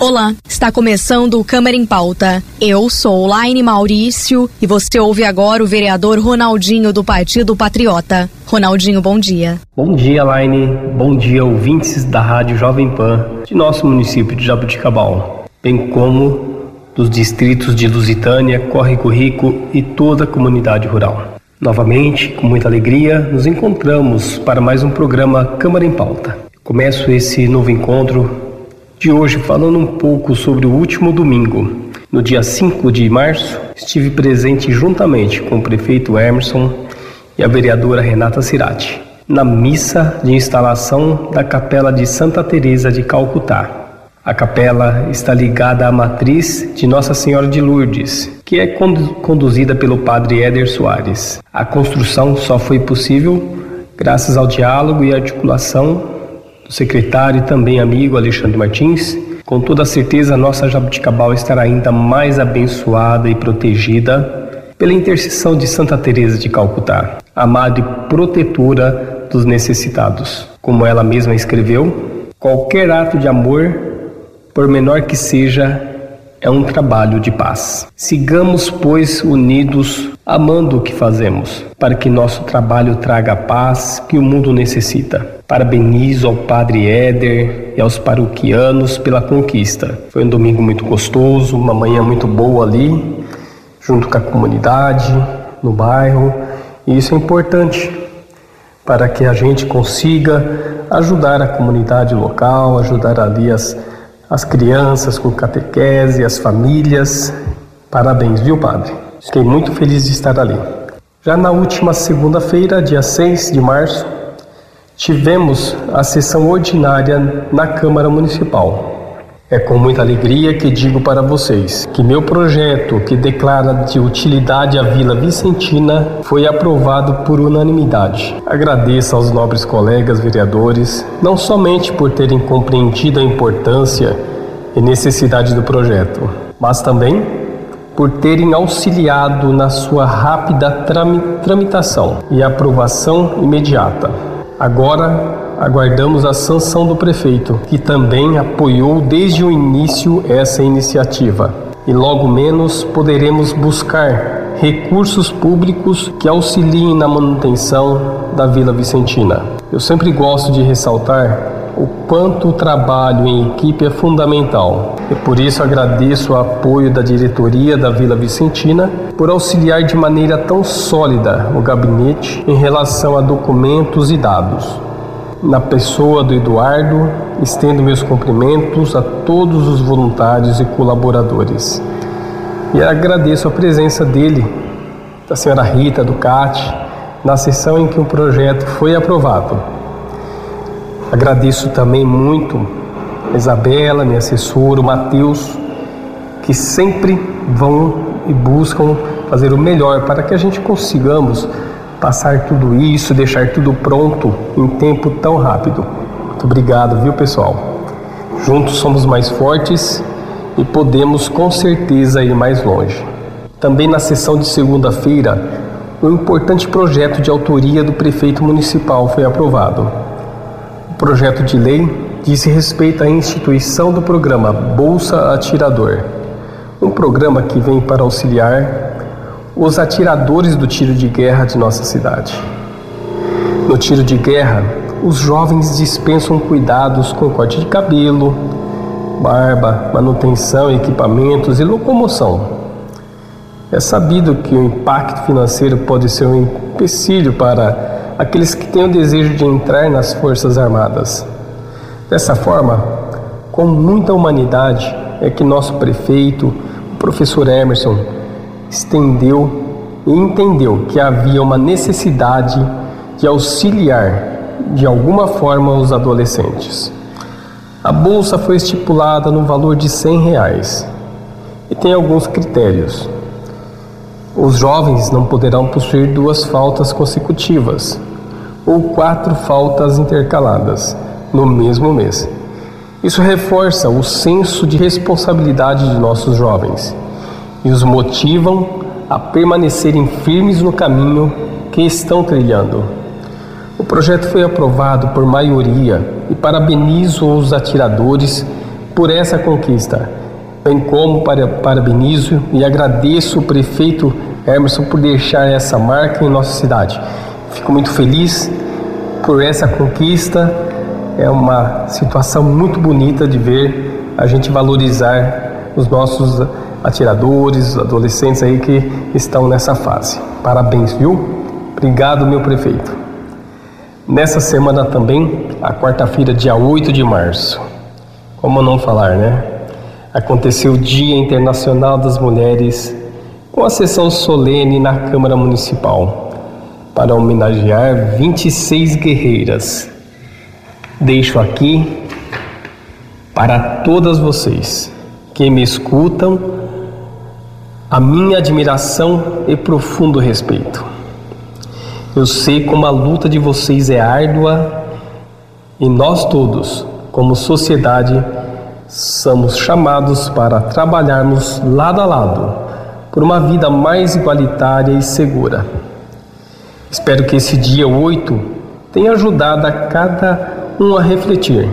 Olá, está começando o Câmara em Pauta. Eu sou Laine Maurício e você ouve agora o vereador Ronaldinho do Partido Patriota. Ronaldinho, bom dia. Bom dia, Laine. Bom dia, ouvintes da Rádio Jovem Pan de nosso município de Jabuticabal, bem como dos distritos de Lusitânia, Córrego Rico e toda a comunidade rural. Novamente, com muita alegria, nos encontramos para mais um programa Câmara em Pauta. Começo esse novo encontro de hoje falando um pouco sobre o último domingo. No dia 5 de março, estive presente juntamente com o prefeito Emerson e a vereadora Renata Cirati na missa de instalação da Capela de Santa Teresa de Calcutá. A capela está ligada à matriz de Nossa Senhora de Lourdes, que é conduzida pelo padre Éder Soares. A construção só foi possível graças ao diálogo e articulação do secretário e também amigo Alexandre Martins, com toda certeza nossa Jabuticabal estará ainda mais abençoada e protegida pela intercessão de Santa Teresa de Calcutá, a madre protetora dos necessitados. Como ela mesma escreveu, qualquer ato de amor, por menor que seja, é um trabalho de paz. Sigamos, pois, unidos, amando o que fazemos, para que nosso trabalho traga a paz que o mundo necessita. Parabenizo ao Padre Éder e aos paroquianos pela conquista. Foi um domingo muito gostoso, uma manhã muito boa ali, junto com a comunidade, no bairro, e isso é importante para que a gente consiga ajudar a comunidade local, ajudar ali as, as crianças com catequese, as famílias. Parabéns, viu, Padre? Fiquei muito feliz de estar ali. Já na última segunda-feira, dia 6 de março, tivemos a sessão ordinária na Câmara Municipal. É com muita alegria que digo para vocês que meu projeto, que declara de utilidade a Vila Vicentina, foi aprovado por unanimidade. Agradeço aos nobres colegas vereadores, não somente por terem compreendido a importância e necessidade do projeto, mas também por terem auxiliado na sua rápida tramitação e aprovação imediata. Agora aguardamos a sanção do prefeito, que também apoiou desde o início essa iniciativa. E logo menos poderemos buscar recursos públicos que auxiliem na manutenção da Vila Vicentina. Eu sempre gosto de ressaltar o quanto o trabalho em equipe é fundamental. E por isso agradeço o apoio da diretoria da Vila Vicentina por auxiliar de maneira tão sólida o gabinete em relação a documentos e dados. Na pessoa do Eduardo, estendo meus cumprimentos a todos os voluntários e colaboradores. E agradeço a presença dele, da senhora Rita, do CAT, na sessão em que o projeto foi aprovado. Agradeço também muito a Isabela, minha assessora, o Matheus, que sempre vão e buscam fazer o melhor para que a gente consigamos passar tudo isso, deixar tudo pronto em tempo tão rápido. Muito obrigado, viu, pessoal? Juntos somos mais fortes e podemos com certeza ir mais longe. Também na sessão de segunda-feira, um importante projeto de autoria do prefeito municipal foi aprovado projeto de lei diz respeito à instituição do programa Bolsa Atirador, um programa que vem para auxiliar os atiradores do tiro de guerra de nossa cidade. No tiro de guerra, os jovens dispensam cuidados com corte de cabelo, barba, manutenção, equipamentos e locomoção. É sabido que o impacto financeiro pode ser um empecilho para aqueles que têm o desejo de entrar nas Forças Armadas. Dessa forma, com muita humanidade, é que nosso prefeito, o professor Emerson, estendeu e entendeu que havia uma necessidade de auxiliar de alguma forma os adolescentes. A bolsa foi estipulada no valor de 100 reais e tem alguns critérios. Os jovens não poderão possuir duas faltas consecutivas ou quatro faltas intercaladas no mesmo mês. Isso reforça o senso de responsabilidade de nossos jovens e os motivam a permanecerem firmes no caminho que estão trilhando. O projeto foi aprovado por maioria e parabenizo os atiradores por essa conquista, bem como para, parabenizo e agradeço o prefeito Emerson por deixar essa marca em nossa cidade. Fico muito feliz por essa conquista. É uma situação muito bonita de ver a gente valorizar os nossos atiradores, adolescentes aí que estão nessa fase. Parabéns, viu? Obrigado, meu prefeito. Nessa semana também, a quarta-feira, dia 8 de março. Como não falar, né? Aconteceu o Dia Internacional das Mulheres com a sessão solene na Câmara Municipal para homenagear 26 guerreiras. Deixo aqui para todas vocês que me escutam a minha admiração e profundo respeito. Eu sei como a luta de vocês é árdua e nós todos, como sociedade, somos chamados para trabalharmos lado a lado por uma vida mais igualitária e segura. Espero que esse dia 8 tenha ajudado a cada um a refletir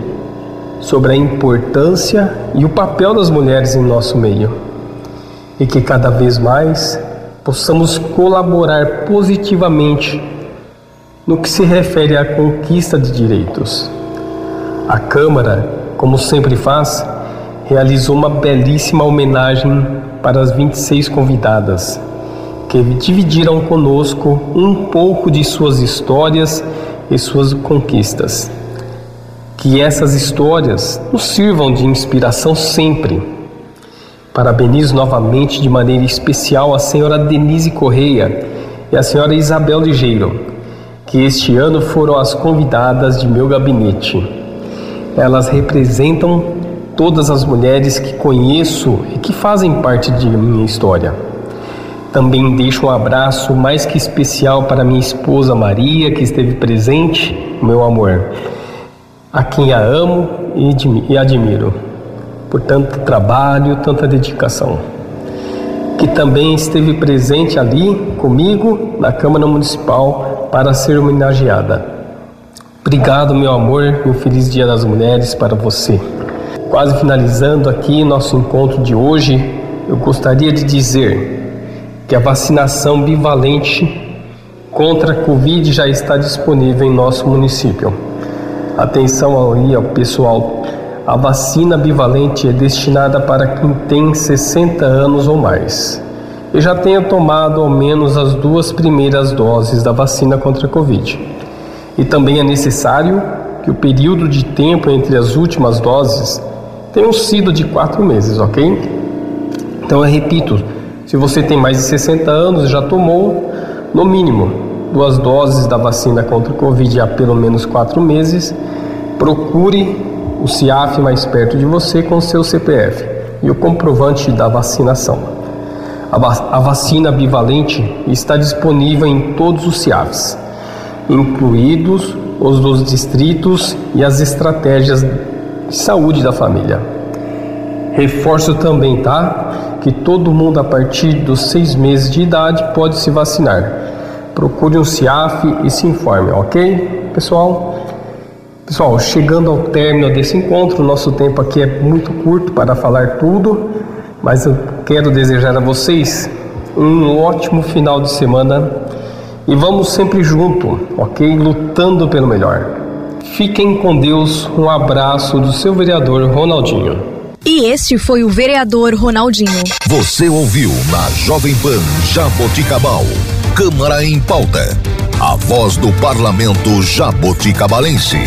sobre a importância e o papel das mulheres em nosso meio e que cada vez mais possamos colaborar positivamente no que se refere à conquista de direitos. A Câmara, como sempre faz, realizou uma belíssima homenagem para as 26 convidadas, que dividiram conosco um pouco de suas histórias e suas conquistas. Que essas histórias nos sirvam de inspiração sempre. Parabenizo novamente de maneira especial a senhora Denise Correia e a senhora Isabel Ligeiro que este ano foram as convidadas de meu gabinete. Elas representam todas as mulheres que conheço e que fazem parte de minha história. Também deixo um abraço mais que especial para minha esposa Maria, que esteve presente, meu amor, a quem a amo e admiro por tanto trabalho, tanta dedicação. Que também esteve presente ali comigo na Câmara Municipal para ser homenageada. Obrigado, meu amor, e um feliz Dia das Mulheres para você. Quase finalizando aqui nosso encontro de hoje, eu gostaria de dizer que a vacinação bivalente contra a Covid já está disponível em nosso município. Atenção aí ao pessoal, a vacina bivalente é destinada para quem tem 60 anos ou mais e já tenha tomado ao menos as duas primeiras doses da vacina contra a Covid. E também é necessário que o período de tempo entre as últimas doses tenha sido de quatro meses, ok? Então eu repito, se você tem mais de 60 anos e já tomou, no mínimo, duas doses da vacina contra a Covid há pelo menos quatro meses, procure o CIAF mais perto de você com seu CPF e o comprovante da vacinação. A vacina bivalente está disponível em todos os CIAVs, incluídos os dos distritos e as estratégias de saúde da família. Reforço também, tá? Que todo mundo a partir dos seis meses de idade pode se vacinar. Procure um CIAF e se informe, ok, pessoal? Pessoal, chegando ao término desse encontro, nosso tempo aqui é muito curto para falar tudo mas eu quero desejar a vocês um ótimo final de semana e vamos sempre junto, ok? Lutando pelo melhor. Fiquem com Deus. Um abraço do seu vereador Ronaldinho. E este foi o vereador Ronaldinho. Você ouviu na Jovem Pan Jaboticabal. Câmara em pauta. A voz do parlamento jaboticabalense.